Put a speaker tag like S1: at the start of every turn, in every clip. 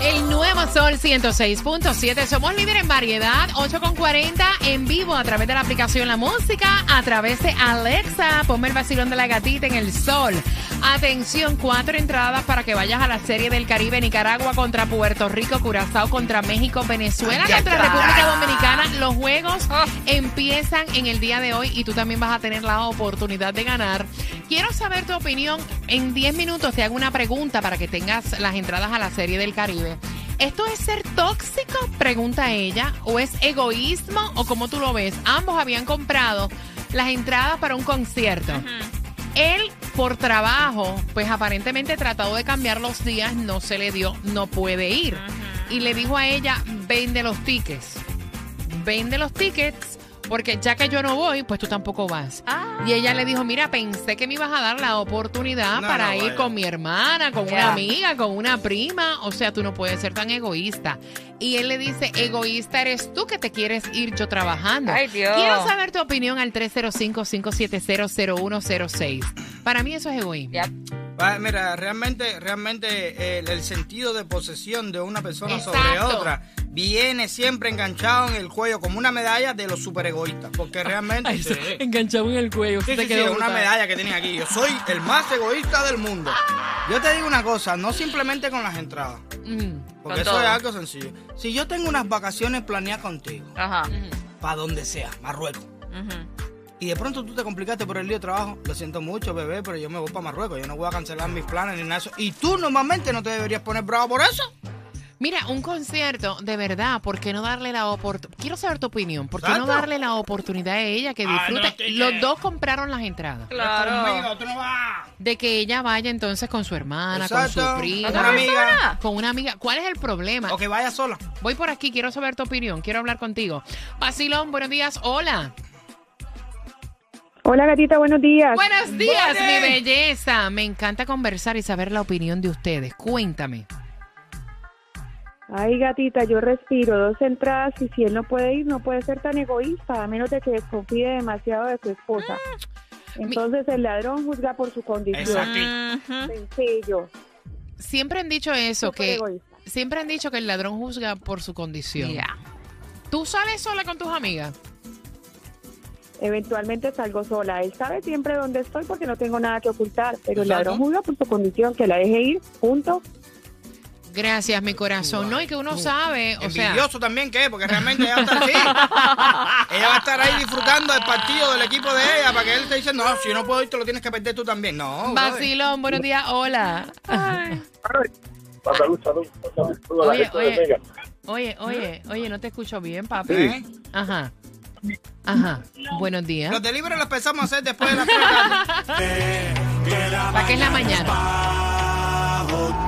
S1: El nuevo Sol 106.7. Somos líderes en variedad. 8.40 en vivo a través de la aplicación La Música. A través de Alexa. Ponme el vacilón de la gatita en el Sol. Atención, cuatro entradas para que vayas a la Serie del Caribe. Nicaragua contra Puerto Rico. Curazao contra México. Venezuela
S2: Ay,
S1: contra República. Dominicana. Los juegos empiezan en el día de hoy y tú también vas a tener la oportunidad de ganar. Quiero saber tu opinión. En 10 minutos te hago una pregunta para que tengas las entradas a la Serie del Caribe. ¿Esto es ser tóxico? Pregunta ella. ¿O es egoísmo? ¿O cómo tú lo ves? Ambos habían comprado las entradas para un concierto. Él, por trabajo, pues aparentemente tratado de cambiar los días, no se le dio, no puede ir. Y le dijo a ella, vende los tickets. Vende los tickets porque ya que yo no voy, pues tú tampoco vas. Y ella le dijo, mira, pensé que me ibas a dar la oportunidad
S2: No,
S1: para
S2: no,
S1: ir con mi hermana, con una amiga, con una prima. O sea, tú no puedes ser tan egoísta. Y él le dice, egoísta eres tú que te quieres ir yo trabajando.
S3: Ay, Dios.
S1: Quiero saber tu opinión al 305-570-0106. Para mí eso es egoísmo.
S3: Ya.
S2: Ah, Mira, realmente, realmente eh, el, el sentido de posesión de una persona sobre
S1: Exacto.
S2: otra viene siempre enganchado en el cuello como una medalla de los super egoístas. Porque realmente. sí,
S1: Enganchado en el cuello.
S2: sí, sí, sí, es una medalla que tiene aquí. Yo soy el más egoísta del mundo. Yo te digo una cosa, no simplemente con las entradas.
S1: Mm,
S2: Porque eso
S3: todo.
S2: es algo sencillo. Si yo tengo unas vacaciones planeadas contigo,
S3: Ajá.
S2: para donde sea, Marruecos.
S3: Ujú.
S2: Y de pronto tú te complicaste por el lío de trabajo. Lo siento mucho, bebé, pero yo me voy para Marruecos. Yo no voy a cancelar mis planes ni nada de eso. Y tú normalmente no te deberías poner bravo por eso.
S1: Mira, un concierto, de verdad, ¿por qué no darle la oportunidad? Quiero saber tu opinión. ¿Por qué no
S2: Exacto.
S1: darle la oportunidad a ella que
S2: Ay,
S1: disfrute?
S2: no, que-
S1: Los dos compraron las entradas.
S3: Claro.
S2: Conmigo, tú no vas.
S1: De que ella vaya entonces con su hermana,
S2: Exacto.
S1: con su prima,
S2: Con una amiga.
S1: con una amiga. ¿Cuál es el problema?
S2: O que vaya sola.
S1: Voy por aquí, quiero saber tu opinión, quiero hablar contigo. Basilón, buenos días, hola.
S4: Hola gatita, buenos días.
S1: Buenos días, mi belleza. Me encanta conversar y saber la opinión de ustedes. Cuéntame.
S4: Ay gatita, yo respiro dos entradas y si él no puede ir, no puede ser tan egoísta, a menos de que desconfíe demasiado de su esposa. Entonces el ladrón juzga por su condición. Sencillo.
S1: Siempre han dicho eso,
S4: Súper
S1: que
S4: egoísta.
S1: siempre han dicho que el ladrón juzga por su condición.
S3: Ya.
S1: ¿Tú sales sola con tus amigas?
S4: Eventualmente salgo sola. Él sabe siempre dónde estoy porque no tengo nada que ocultar, pero el ladrón juzga por su condición, que la deje ir, punto.
S1: Gracias, mi corazón. No, y que uno sabe, o sea,
S2: Envidioso también que es, porque realmente ella va a estar así. ella va a estar ahí disfrutando del partido del equipo de ella para que él te dice, no, si yo no puedo ir, te lo tienes que perder tú también. No.
S1: Vacilón, buenos días, hola.
S5: Salud, salud, salud, salud a la
S1: Oye,
S5: de
S1: oye. Oye, oye, oye, no te escucho bien, papi.
S2: ¿Eh?
S1: Ajá. Ajá. Buenos días.
S2: Los delibres los empezamos a hacer después de la tarde.
S1: ¿Para qué es la mañana?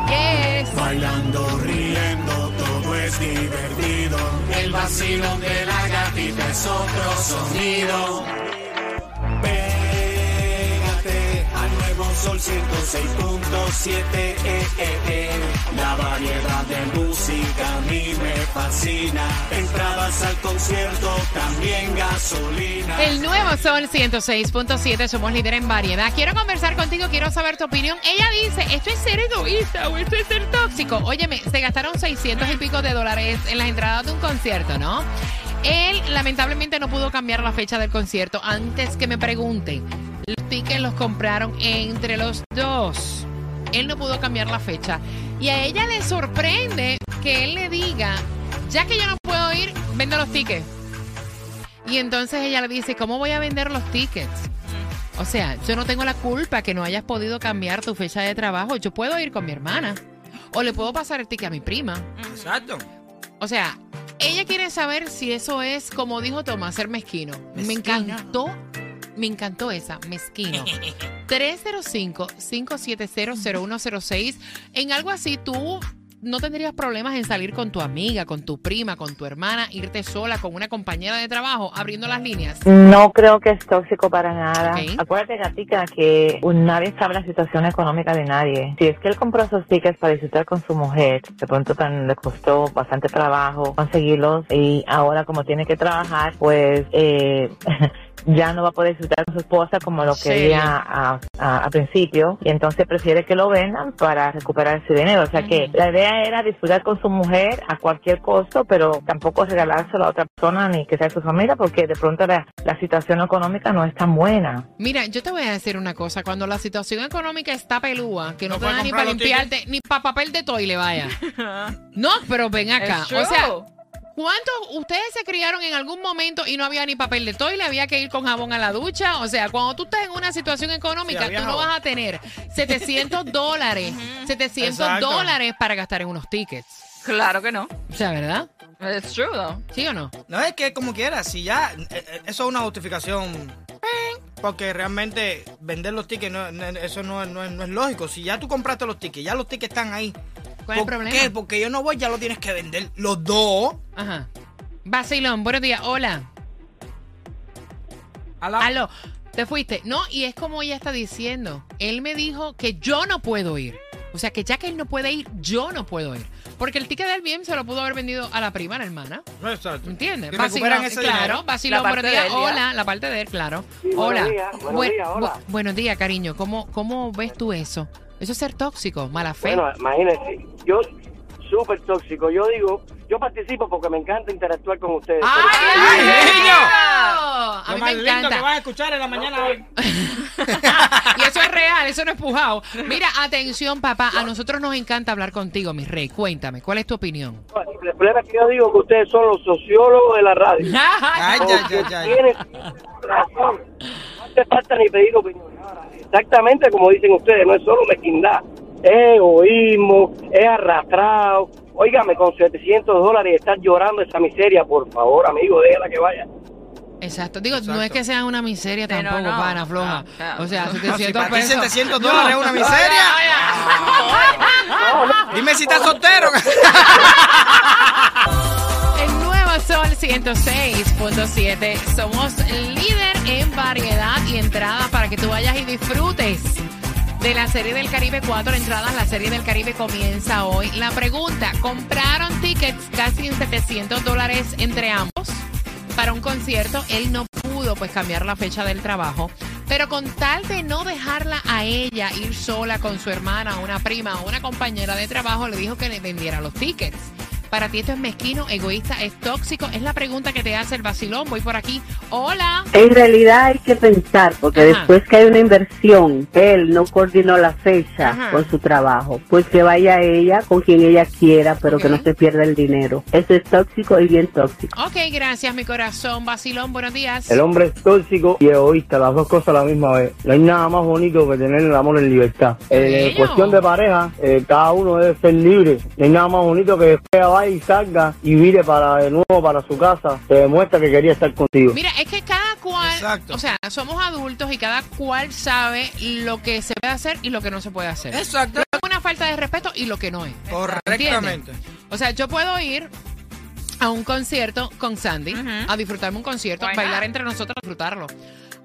S1: Yes.
S6: Bailando, riendo, todo es divertido. El vacilón de la gatita es otro sonido. Sol 106.7. Eh, eh, eh. La variedad de música a mí me fascina. Entradas al concierto, también gasolina.
S1: El nuevo Sol 106.7, somos líder en variedad. Quiero conversar contigo, quiero saber tu opinión. Ella dice, esto es ser egoísta o esto es ser tóxico. Óyeme, se gastaron 600 y pico de dólares en las entradas de un concierto, ¿no? Él lamentablemente no pudo cambiar la fecha del concierto. Antes que me pregunten, los tickets los compraron entre los dos. Él no pudo cambiar la fecha. Y a ella le sorprende que él le diga, ya que yo no puedo ir, vendo los tickets. Y entonces ella le dice, ¿cómo voy a vender los tickets? O sea, yo no tengo la culpa que no hayas podido cambiar tu fecha de trabajo. Yo puedo ir con mi hermana. O le puedo pasar el ticket a mi prima.
S2: Exacto.
S1: O sea, ella quiere saber si eso es, como dijo Tomás, ser mezquino. Me
S2: Mezquino.
S1: encantó, me encantó esa, mezquino. 305-570-0106. En algo así, tú no tendrías problemas en salir con tu amiga, con tu prima, con tu hermana, irte sola con una compañera de trabajo abriendo las líneas.
S3: No creo que es tóxico para nada.
S1: Ok.
S3: Acuérdate, Gatica, que nadie sabe la situación económica de nadie. Si es que él compró esos tickets para disfrutar con su mujer, de pronto tan, le costó bastante trabajo conseguirlos y ahora como tiene que trabajar, pues eh, ya no va a poder disfrutar con su esposa como lo
S1: Sí.
S3: quería a, a- a principio y entonces prefiere que lo vendan para recuperar ese dinero. O sea que la idea era disfrutar con su mujer a cualquier costo, pero tampoco regalárselo a otra persona ni que sea su familia porque de pronto la, la situación económica no es tan buena.
S1: Mira, yo te voy a decir una cosa. Cuando la situación económica está pelúa, que no,
S2: No
S1: te da
S2: puedes
S1: ni para limpiarte, ni para papel de toile, vaya. no, pero ven acá. O sea. ¿Cuántos ustedes se criaron en algún momento y no había ni papel de toile? Había que ir con jabón a la ducha. O sea, cuando tú estás en una situación económica,
S2: Sí,
S1: tú no vas a tener 700 dólares, 700
S2: Exacto.
S1: dólares para gastar en unos tickets.
S5: Claro que no.
S1: O sea, ¿verdad?
S5: It's true, though.
S1: ¿Sí o no?
S2: No es que como quieras, si ya, eh, eh, eso es una justificación. Porque realmente vender los tickets, no- no- eso no, es- no es- no es lógico. Si ya tú compraste los tickets, ya los tickets están ahí.
S1: ¿Cuál es el
S2: ¿Por
S1: problema?
S2: qué? Porque yo no voy, ya lo tienes que vender. Los dos.
S1: Ajá. Vacilón, buenos días. Hola. Aló, te fuiste. No, y es como ella está diciendo. Él me dijo que yo no puedo ir. O sea, que ya que él no puede ir, yo no puedo ir. Porque el ticket del bien se lo pudo haber vendido a la prima, a la hermana.
S2: No, exacto.
S1: ¿Entiendes?
S2: Y recuperan ese
S1: claro,
S2: dinero.
S1: vacilón, buenos días. Hola, la parte de él, claro.
S7: buenos
S1: hola.
S7: días, buenos
S1: Buen-
S7: días, hola.
S1: bu- buenos días, cariño. ¿Cómo, ¿Cómo ves tú eso? Eso es ser tóxico, mala fe.
S7: Bueno, imagínense, yo súper tóxico. Yo digo, yo participo porque me encanta interactuar con ustedes.
S1: ¡Ay,
S7: Pero-
S2: ¡Ay,
S1: ay,
S2: niño!
S1: A
S2: Lo
S1: mí
S2: más
S1: me
S2: lindo que
S1: encanta.
S2: vas a escuchar en la mañana hoy.
S1: y eso es real, eso no es pujado. Mira, atención, papá. A nosotros nos encanta hablar contigo, mi rey. Cuéntame, ¿cuál es tu opinión?
S7: El problema es que yo digo que ustedes son los sociólogos de la radio.
S2: Ay, ay, ay, ay.
S7: tienen razón. No te falta ni pedir opinión. Ahora, Exactamente como dicen ustedes, no es solo mezquindad, es egoísmo, es arrastrado. Óigame, con 700 dólares estar llorando esa miseria, por favor, amigo, déjala que vaya.
S1: Exacto. Digo, no
S2: Exacto.
S1: es que sea una miseria
S5: no,
S1: tampoco,
S5: no.
S1: pana, floja.
S5: No, claro.
S1: O sea,
S2: No, si
S1: 700
S2: para ti
S1: pesos.
S2: 700 dólares es una miseria. Dime si estás soltero.
S1: Sol 106.7. Somos líder en variedad y entradas para que tú vayas y disfrutes de la Serie del Caribe. Cuatro entradas. La Serie del Caribe comienza hoy. La pregunta: ¿compraron tickets casi en 700 dólares entre ambos para un concierto? Él no pudo pues cambiar la fecha del trabajo. Pero con tal de no dejarla a ella ir sola con su hermana, una prima o una compañera de trabajo, le dijo que le vendiera los tickets. Para ti esto es mezquino, egoísta, es tóxico. Es la pregunta que te hace el vacilón. Voy por aquí. Hola.
S8: En realidad hay que pensar, porque
S1: Ajá.
S8: después que hay una inversión, él no coordinó la fecha
S1: Ajá.
S8: con su trabajo, pues que vaya ella con quien ella quiera, pero
S1: Ok.
S8: que no se pierda el dinero. Eso es tóxico y bien tóxico.
S1: Ok, gracias, mi corazón. Vacilón, buenos días.
S9: El hombre es tóxico y egoísta, las dos cosas a la misma vez. No hay nada más bonito que tener el amor en libertad. Eh, en cuestión de pareja, eh, cada uno debe ser libre. No hay nada más bonito que después vaya y salga y vire para de nuevo para su casa. Te demuestra que quería estar contigo.
S1: Mira, es que cada cual,
S2: Exacto.
S1: o sea, somos adultos y cada cual sabe lo que se puede hacer y lo que no se puede hacer.
S2: Exacto.
S1: Lo que es una falta de respeto y lo que no es.
S2: Correctamente.
S1: O sea, yo puedo ir a un concierto con Sandy, a disfrutarme un concierto,
S5: Why
S1: bailar
S5: not?
S1: entre nosotros, disfrutarlo.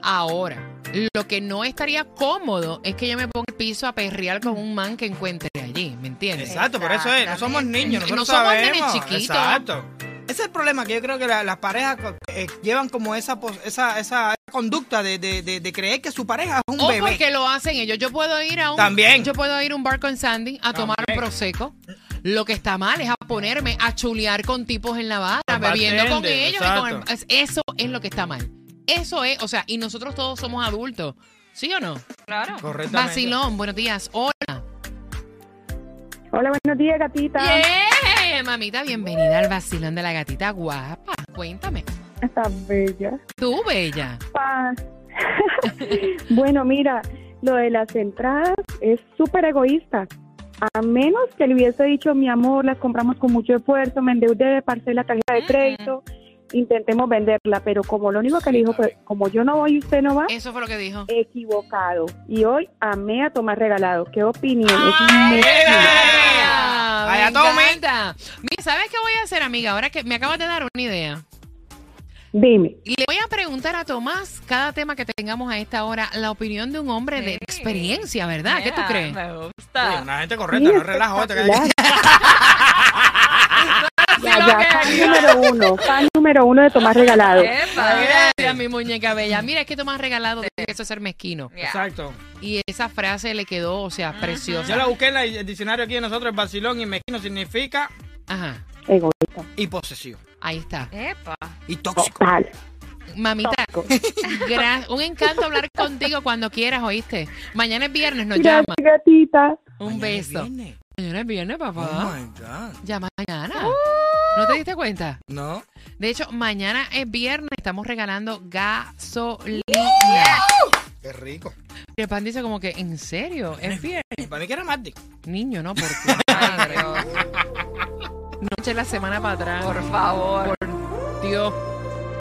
S1: Ahora, lo que no estaría cómodo es que yo me ponga el piso a perrear con un man que encuentre allí, ¿me entiendes?
S2: Exacto, por eso es, no somos niños,
S1: No
S2: nosotros
S1: somos nenes
S2: sabemos.
S1: chiquitos.
S2: Exacto. Ese es el problema, que yo creo que la- las parejas eh, llevan como esa, pos- esa, esa conducta de, de, de, de creer que su pareja es un
S1: O
S2: bebé.
S1: porque lo hacen ellos. Yo puedo ir a un
S2: También.
S1: Yo puedo ir a un bar con Sandy a tomar un prosecco. Lo que está mal es a ponerme a chulear con tipos en la barra, bebiendo con ellos. y con el-
S2: exacto.
S1: es- eso es lo que está mal. Eso es, o sea, y nosotros todos somos adultos. ¿Sí o no?
S5: Claro.
S2: Correctamente.
S1: Vacilón, buenos días. Hola.
S4: Hola, buenos días, gatita.
S1: Yeah, mamita, bienvenida al vacilón de la gatita guapa. Cuéntame.
S4: Estás bella.
S1: Tú, bella.
S4: Bueno, mira, lo de las entradas es súper egoísta. A menos que le hubiese dicho, mi amor, las compramos con mucho esfuerzo, me endeudé de parcela tarjeta de crédito, intentemos venderla, pero como lo único que le dijo fue, como yo no voy y usted no va,
S1: Eso fue lo que dijo.
S4: equivocado. Y hoy amé a tomar regalado. ¿Qué opinión? Es
S1: Ay, bella,
S2: Vaya,
S1: me
S2: tome.
S1: encanta. Mira, ¿sabes qué voy a hacer, amiga? Ahora que me acabas de dar una idea.
S4: Dime.
S1: Y le voy a preguntar a Tomás, cada tema que tengamos a esta hora, la opinión de un hombre de experiencia, ¿verdad? ¿Qué tú crees?
S5: Me gusta.
S2: una gente correcta, no relajo. este que-
S4: Ya, ya, fan número uno, fan número uno de Tomás Regalado.
S5: Epa.
S1: Gracias, mi muñeca bella. Mira, es que Tomás regalado dice que ser mezquino.
S5: Yeah.
S2: Exacto.
S1: Y esa frase le quedó, o sea, preciosa.
S2: Yo la busqué en la- el diccionario aquí de nosotros, el vacilón y mezquino significa
S1: Ajá,
S4: Egoísta.
S2: y posesivo.
S1: ahí está.
S5: Epa.
S2: Y tóxico.
S4: Total.
S1: Mamita, un encanto hablar contigo cuando quieras, ¿oíste? Mañana es viernes, nos
S4: Gracias,
S1: llama.
S4: gatita.
S1: Un beso. Mañana es viernes,
S2: Oh
S1: papá.
S2: my God.
S1: Ya mañana. ¿No te diste cuenta?
S2: No.
S1: De hecho, mañana es viernes, estamos regalando gasolina.
S2: Qué rico.
S1: Y el pan dice como que, ¿en serio? ¿Es viernes?
S2: Y para mí que era Marty.
S1: Niño, no, porque... Ay, Dios. No eche la semana para atrás.
S5: Por favor.
S1: Dios.